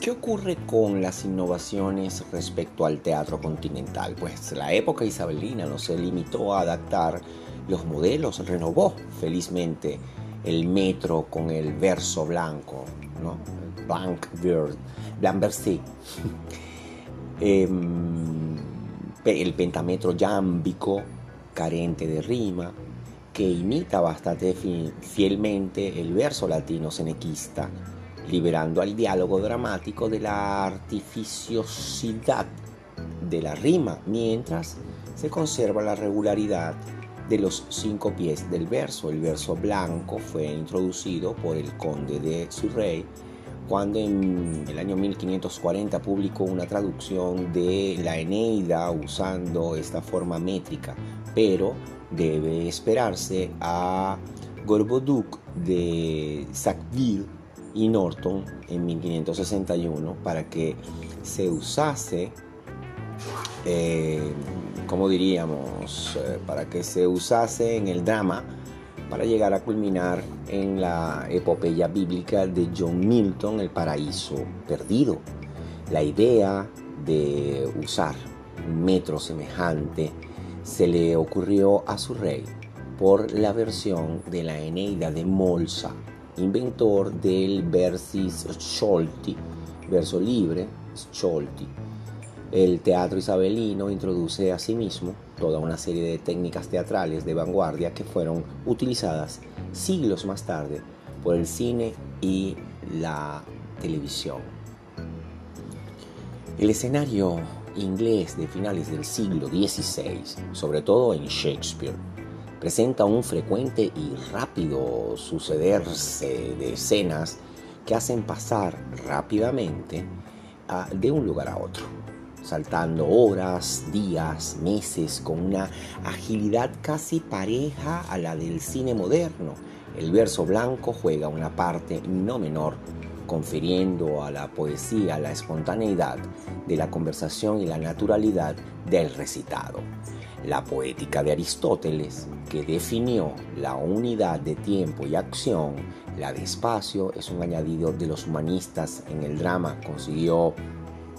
¿Qué ocurre con las innovaciones respecto al teatro continental? Pues la época isabelina no se limitó a adaptar los modelos, renovó felizmente el metro con el verso blanco, ¿no? Blanc Blanc em, el pentametro yámbico, carente de rima, que imita bastante fielmente el verso latino senequista, liberando al diálogo dramático de la artificiosidad de la rima, mientras se conserva la regularidad de los cinco pies del verso. El verso blanco fue introducido por el conde de Surrey cuando en el año 1540 publicó una traducción de la Eneida usando esta forma métrica, pero debe esperarse a Gorboduc de Sackville y Norton en 1561 para que se usase eh, como diríamos, eh, para que se usase en el drama para llegar a culminar en la epopeya bíblica de John Milton, El paraíso perdido. La idea de usar un metro semejante se le ocurrió a su rey por la versión de la Eneida de Molsa, inventor del versis Scholti, verso libre, Scholti, el teatro isabelino introduce asimismo toda una serie de técnicas teatrales de vanguardia que fueron utilizadas siglos más tarde por el cine y la televisión. El escenario inglés de finales del siglo XVI, sobre todo en Shakespeare, presenta un frecuente y rápido sucederse de escenas que hacen pasar rápidamente de un lugar a otro saltando horas, días, meses, con una agilidad casi pareja a la del cine moderno. El verso blanco juega una parte no menor, confiriendo a la poesía la espontaneidad de la conversación y la naturalidad del recitado. La poética de Aristóteles, que definió la unidad de tiempo y acción, la de espacio, es un añadido de los humanistas en el drama, consiguió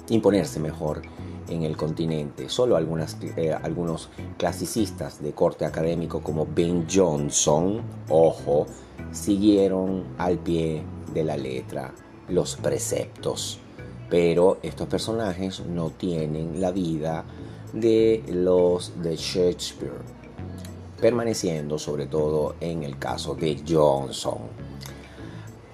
imponerse mejor en el continente. Solo algunas, eh, algunos clasicistas de corte académico como Ben Johnson, ojo, siguieron al pie de la letra los preceptos. Pero estos personajes no tienen la vida de los de Shakespeare, permaneciendo sobre todo en el caso de Johnson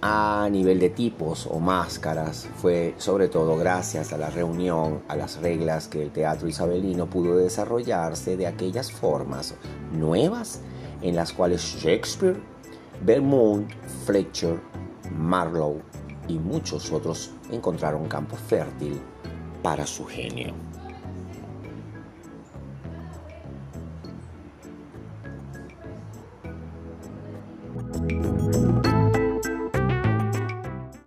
a nivel de tipos o máscaras fue sobre todo gracias a la reunión, a las reglas que el teatro isabelino pudo desarrollarse de aquellas formas nuevas en las cuales Shakespeare, Belmont, Fletcher, Marlowe y muchos otros encontraron campo fértil para su genio.